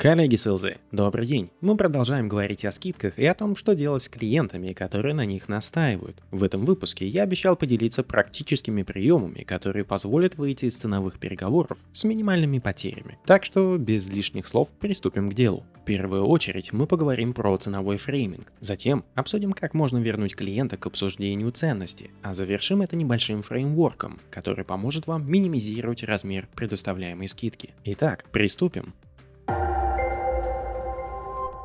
Коллеги с добрый день. Мы продолжаем говорить о скидках и о том, что делать с клиентами, которые на них настаивают. В этом выпуске я обещал поделиться практическими приемами, которые позволят выйти из ценовых переговоров с минимальными потерями. Так что без лишних слов приступим к делу. В первую очередь мы поговорим про ценовой фрейминг. Затем обсудим, как можно вернуть клиента к обсуждению ценности, а завершим это небольшим фреймворком, который поможет вам минимизировать размер предоставляемой скидки. Итак, приступим.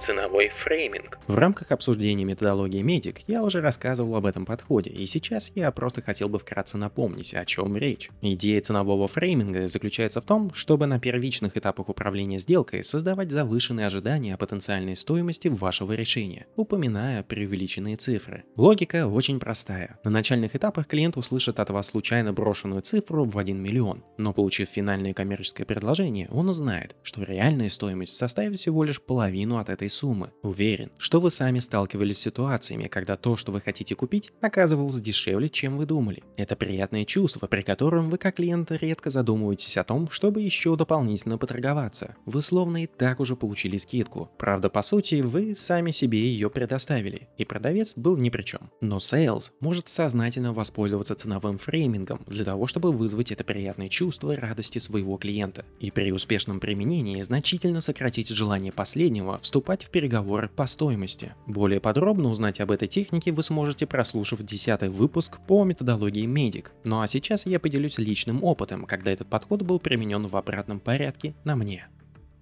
Ценовой фрейминг. В рамках обсуждения методологии медик я уже рассказывал об этом подходе, и сейчас я просто хотел бы вкратце напомнить, о чем речь. Идея ценового фрейминга заключается в том, чтобы на первичных этапах управления сделкой создавать завышенные ожидания о потенциальной стоимости вашего решения, упоминая преувеличенные цифры. Логика очень простая. На начальных этапах клиент услышит от вас случайно брошенную цифру в 1 миллион, но получив финальное коммерческое предложение, он узнает, что реальная стоимость составит всего лишь половину от этой этой суммы. Уверен, что вы сами сталкивались с ситуациями, когда то, что вы хотите купить, оказывалось дешевле, чем вы думали. Это приятное чувство, при котором вы как клиент редко задумываетесь о том, чтобы еще дополнительно поторговаться. Вы словно и так уже получили скидку. Правда, по сути, вы сами себе ее предоставили, и продавец был ни при чем. Но Sales может сознательно воспользоваться ценовым фреймингом для того, чтобы вызвать это приятное чувство радости своего клиента. И при успешном применении значительно сократить желание последнего вступать вступать в переговоры по стоимости. Более подробно узнать об этой технике вы сможете, прослушав 10 выпуск по методологии Медик. Ну а сейчас я поделюсь личным опытом, когда этот подход был применен в обратном порядке на мне.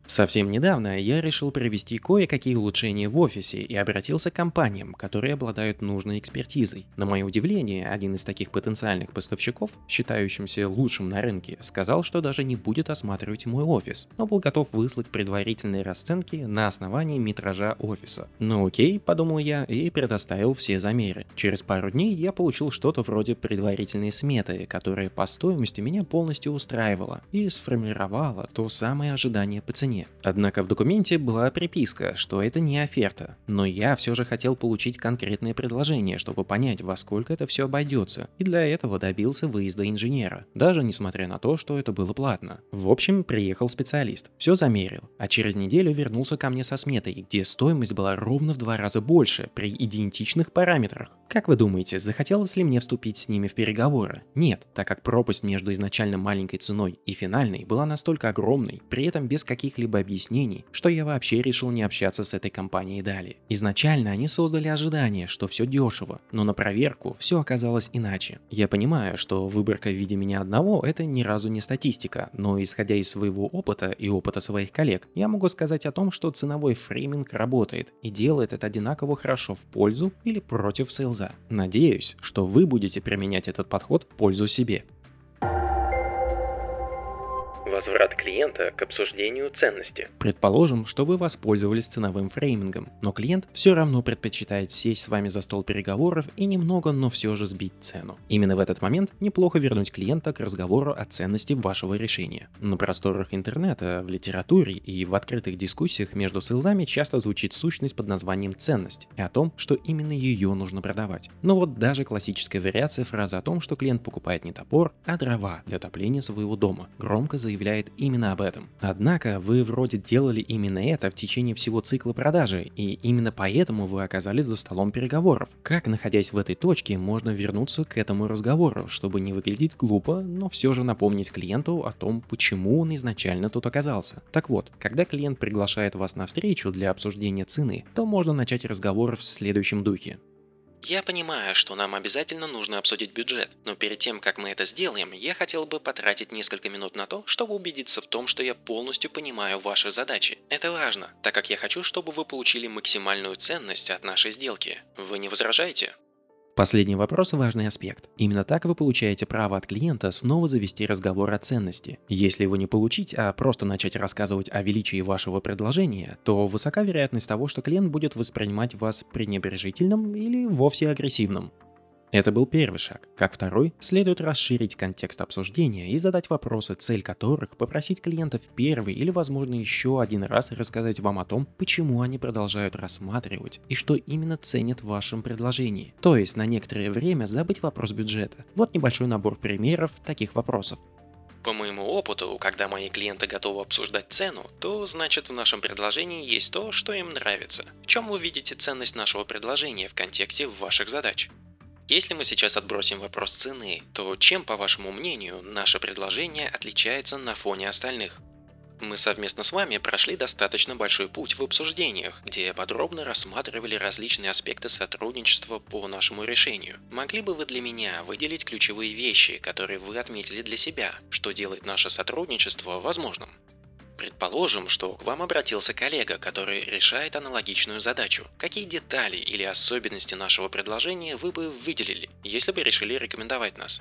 Совсем недавно я решил провести кое-какие улучшения в офисе и обратился к компаниям, которые обладают нужной экспертизой. На мое удивление, один из таких потенциальных поставщиков, считающимся лучшим на рынке, сказал, что даже не будет осматривать мой офис, но был готов выслать предварительные расценки на основании метража офиса. Ну окей, подумал я и предоставил все замеры. Через пару дней я получил что-то вроде предварительной сметы, которая по стоимости меня полностью устраивала и сформировала то самое ожидание по цене цене. Однако в документе была приписка, что это не оферта. Но я все же хотел получить конкретное предложение, чтобы понять, во сколько это все обойдется. И для этого добился выезда инженера, даже несмотря на то, что это было платно. В общем, приехал специалист, все замерил, а через неделю вернулся ко мне со сметой, где стоимость была ровно в два раза больше при идентичных параметрах. Как вы думаете, захотелось ли мне вступить с ними в переговоры? Нет, так как пропасть между изначально маленькой ценой и финальной была настолько огромной, при этом без каких-либо объяснений, что я вообще решил не общаться с этой компанией далее. Изначально они создали ожидание, что все дешево, но на проверку все оказалось иначе. Я понимаю, что выборка в виде меня одного это ни разу не статистика, но исходя из своего опыта и опыта своих коллег, я могу сказать о том, что ценовой фрейминг работает и делает это одинаково хорошо в пользу или против сейлза. Надеюсь, что вы будете применять этот подход в пользу себе. Возврат клиента к обсуждению ценности. Предположим, что вы воспользовались ценовым фреймингом, но клиент все равно предпочитает сесть с вами за стол переговоров и немного, но все же сбить цену. Именно в этот момент неплохо вернуть клиента к разговору о ценности вашего решения. На просторах интернета, в литературе и в открытых дискуссиях между селзами часто звучит сущность под названием ценность и о том, что именно ее нужно продавать. Но вот даже классическая вариация фразы о том, что клиент покупает не топор, а дрова для отопления своего дома, громко заявляет заявляет именно об этом. Однако вы вроде делали именно это в течение всего цикла продажи, и именно поэтому вы оказались за столом переговоров. Как, находясь в этой точке, можно вернуться к этому разговору, чтобы не выглядеть глупо, но все же напомнить клиенту о том, почему он изначально тут оказался. Так вот, когда клиент приглашает вас на встречу для обсуждения цены, то можно начать разговор в следующем духе. Я понимаю, что нам обязательно нужно обсудить бюджет, но перед тем, как мы это сделаем, я хотел бы потратить несколько минут на то, чтобы убедиться в том, что я полностью понимаю ваши задачи. Это важно, так как я хочу, чтобы вы получили максимальную ценность от нашей сделки. Вы не возражаете? Последний вопрос – важный аспект. Именно так вы получаете право от клиента снова завести разговор о ценности. Если его не получить, а просто начать рассказывать о величии вашего предложения, то высока вероятность того, что клиент будет воспринимать вас пренебрежительным или вовсе агрессивным. Это был первый шаг. Как второй, следует расширить контекст обсуждения и задать вопросы, цель которых попросить клиентов первый или, возможно, еще один раз рассказать вам о том, почему они продолжают рассматривать и что именно ценят в вашем предложении. То есть на некоторое время забыть вопрос бюджета. Вот небольшой набор примеров таких вопросов. По моему опыту, когда мои клиенты готовы обсуждать цену, то значит в нашем предложении есть то, что им нравится. В чем вы видите ценность нашего предложения в контексте ваших задач? Если мы сейчас отбросим вопрос цены, то чем, по вашему мнению, наше предложение отличается на фоне остальных? Мы совместно с вами прошли достаточно большой путь в обсуждениях, где подробно рассматривали различные аспекты сотрудничества по нашему решению. Могли бы вы для меня выделить ключевые вещи, которые вы отметили для себя, что делает наше сотрудничество возможным? Предположим, что к вам обратился коллега, который решает аналогичную задачу. Какие детали или особенности нашего предложения вы бы выделили, если бы решили рекомендовать нас?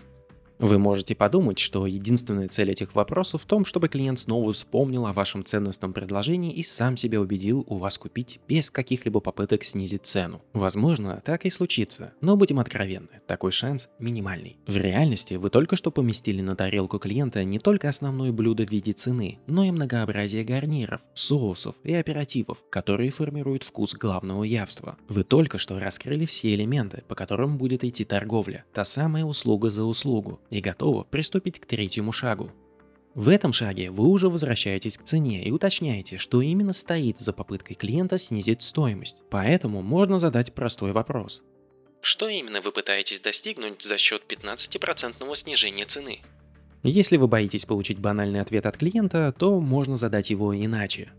Вы можете подумать, что единственная цель этих вопросов в том, чтобы клиент снова вспомнил о вашем ценностном предложении и сам себя убедил у вас купить без каких-либо попыток снизить цену. Возможно, так и случится, но будем откровенны, такой шанс минимальный. В реальности вы только что поместили на тарелку клиента не только основное блюдо в виде цены, но и многообразие гарниров, соусов и оперативов, которые формируют вкус главного явства. Вы только что раскрыли все элементы, по которым будет идти торговля, та самая услуга за услугу, и готова приступить к третьему шагу. В этом шаге вы уже возвращаетесь к цене и уточняете, что именно стоит за попыткой клиента снизить стоимость. Поэтому можно задать простой вопрос. Что именно вы пытаетесь достигнуть за счет 15% снижения цены? Если вы боитесь получить банальный ответ от клиента, то можно задать его иначе.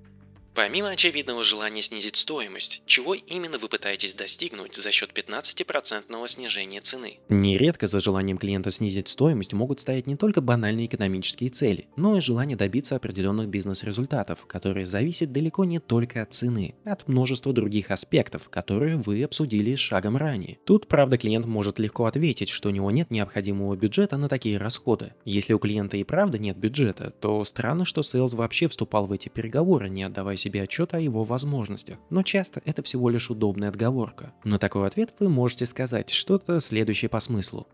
Помимо очевидного желания снизить стоимость, чего именно вы пытаетесь достигнуть за счет 15% снижения цены? Нередко за желанием клиента снизить стоимость могут стоять не только банальные экономические цели, но и желание добиться определенных бизнес-результатов, которые зависят далеко не только от цены, от множества других аспектов, которые вы обсудили шагом ранее. Тут, правда, клиент может легко ответить, что у него нет необходимого бюджета на такие расходы. Если у клиента и правда нет бюджета, то странно, что Sales вообще вступал в эти переговоры, не отдавая себе отчет о его возможностях, но часто это всего лишь удобная отговорка. На такой ответ вы можете сказать что-то следующее по смыслу.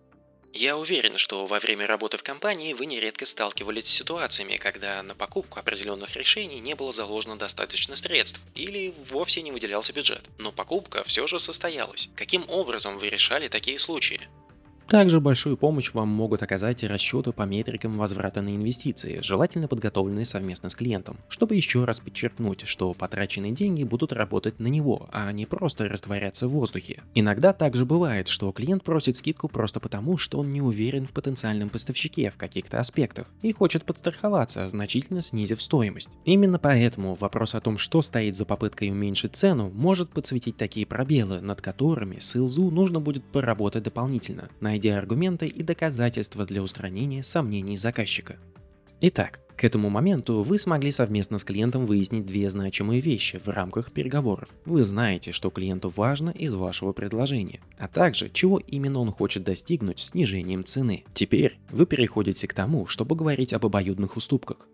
Я уверен, что во время работы в компании вы нередко сталкивались с ситуациями, когда на покупку определенных решений не было заложено достаточно средств или вовсе не выделялся бюджет. Но покупка все же состоялась. Каким образом вы решали такие случаи? Также большую помощь вам могут оказать расчеты по метрикам возврата на инвестиции, желательно подготовленные совместно с клиентом, чтобы еще раз подчеркнуть, что потраченные деньги будут работать на него, а не просто растворяться в воздухе. Иногда также бывает, что клиент просит скидку просто потому, что он не уверен в потенциальном поставщике в каких-то аспектах и хочет подстраховаться, значительно снизив стоимость. Именно поэтому вопрос о том, что стоит за попыткой уменьшить цену, может подсветить такие пробелы, над которыми СЛЗУ нужно будет поработать дополнительно, найдя найдя аргументы и доказательства для устранения сомнений заказчика. Итак, к этому моменту вы смогли совместно с клиентом выяснить две значимые вещи в рамках переговоров. Вы знаете, что клиенту важно из вашего предложения, а также чего именно он хочет достигнуть снижением цены. Теперь вы переходите к тому, чтобы говорить об обоюдных уступках.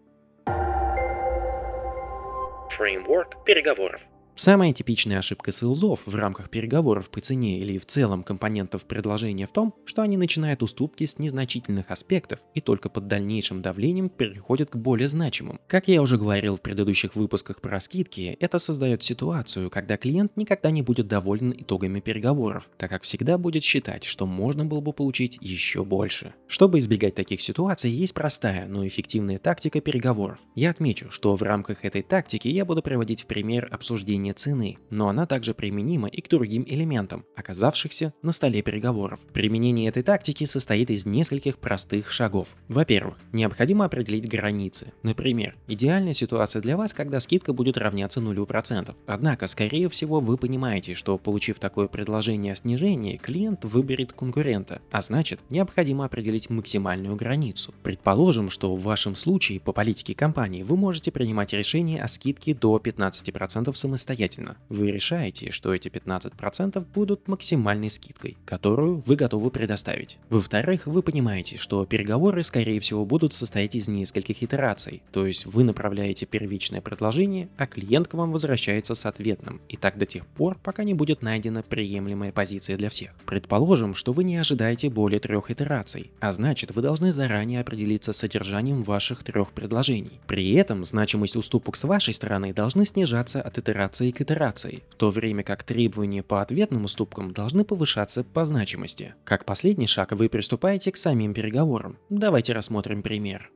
Фреймворк переговоров. Самая типичная ошибка селзов в рамках переговоров по цене или в целом компонентов предложения в том, что они начинают уступки с незначительных аспектов и только под дальнейшим давлением переходят к более значимым. Как я уже говорил в предыдущих выпусках про скидки, это создает ситуацию, когда клиент никогда не будет доволен итогами переговоров, так как всегда будет считать, что можно было бы получить еще больше. Чтобы избегать таких ситуаций, есть простая, но эффективная тактика переговоров. Я отмечу, что в рамках этой тактики я буду приводить в пример обсуждение снижение цены, но она также применима и к другим элементам, оказавшихся на столе переговоров. Применение этой тактики состоит из нескольких простых шагов. Во-первых, необходимо определить границы. Например, идеальная ситуация для вас, когда скидка будет равняться 0%. Однако, скорее всего, вы понимаете, что получив такое предложение о снижении, клиент выберет конкурента, а значит, необходимо определить максимальную границу. Предположим, что в вашем случае по политике компании вы можете принимать решение о скидке до 15% самостоятельно самостоятельно. Вы решаете, что эти 15% будут максимальной скидкой, которую вы готовы предоставить. Во-вторых, вы понимаете, что переговоры, скорее всего, будут состоять из нескольких итераций, то есть вы направляете первичное предложение, а клиент к вам возвращается с ответным, и так до тех пор, пока не будет найдена приемлемая позиция для всех. Предположим, что вы не ожидаете более трех итераций, а значит вы должны заранее определиться с содержанием ваших трех предложений. При этом значимость уступок с вашей стороны должны снижаться от итерации к итерации, в то время как требования по ответным уступкам должны повышаться по значимости. Как последний шаг вы приступаете к самим переговорам. Давайте рассмотрим пример.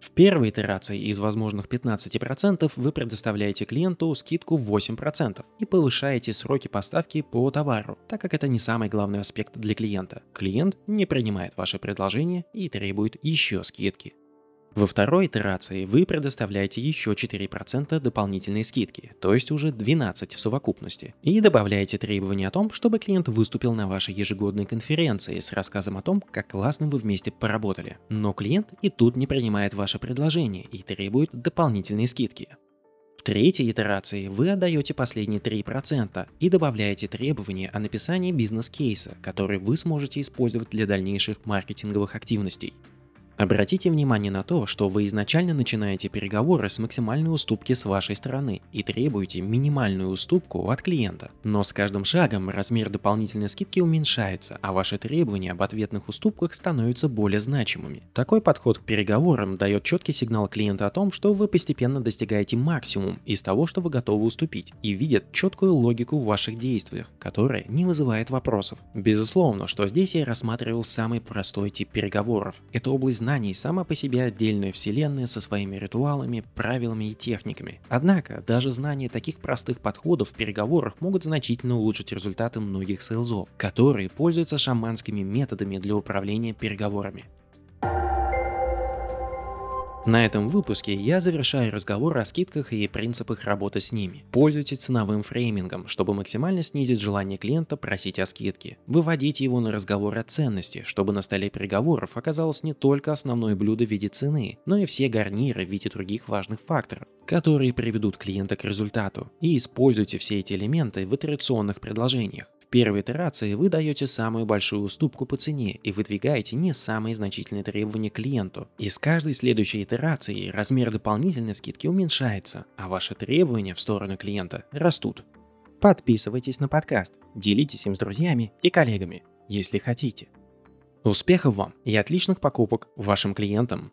В первой итерации из возможных 15% вы предоставляете клиенту скидку в 8% и повышаете сроки поставки по товару, так как это не самый главный аспект для клиента. Клиент не принимает ваше предложение и требует еще скидки. Во второй итерации вы предоставляете еще 4% дополнительной скидки, то есть уже 12 в совокупности, и добавляете требование о том, чтобы клиент выступил на вашей ежегодной конференции с рассказом о том, как классно вы вместе поработали. Но клиент и тут не принимает ваше предложение и требует дополнительной скидки. В третьей итерации вы отдаете последние 3% и добавляете требование о написании бизнес-кейса, который вы сможете использовать для дальнейших маркетинговых активностей. Обратите внимание на то, что вы изначально начинаете переговоры с максимальной уступки с вашей стороны и требуете минимальную уступку от клиента. Но с каждым шагом размер дополнительной скидки уменьшается, а ваши требования об ответных уступках становятся более значимыми. Такой подход к переговорам дает четкий сигнал клиенту о том, что вы постепенно достигаете максимум из того, что вы готовы уступить, и видят четкую логику в ваших действиях, которая не вызывает вопросов. Безусловно, что здесь я рассматривал самый простой тип переговоров. Это область знаний сама по себе отдельная вселенная со своими ритуалами, правилами и техниками. Однако, даже знание таких простых подходов в переговорах могут значительно улучшить результаты многих сейлзов, которые пользуются шаманскими методами для управления переговорами. На этом выпуске я завершаю разговор о скидках и принципах работы с ними. Пользуйтесь ценовым фреймингом, чтобы максимально снизить желание клиента просить о скидке. Выводите его на разговор о ценности, чтобы на столе переговоров оказалось не только основное блюдо в виде цены, но и все гарниры в виде других важных факторов которые приведут клиента к результату, и используйте все эти элементы в итерационных предложениях первой итерации вы даете самую большую уступку по цене и выдвигаете не самые значительные требования клиенту. И с каждой следующей итерацией размер дополнительной скидки уменьшается, а ваши требования в сторону клиента растут. Подписывайтесь на подкаст, делитесь им с друзьями и коллегами, если хотите. Успехов вам и отличных покупок вашим клиентам!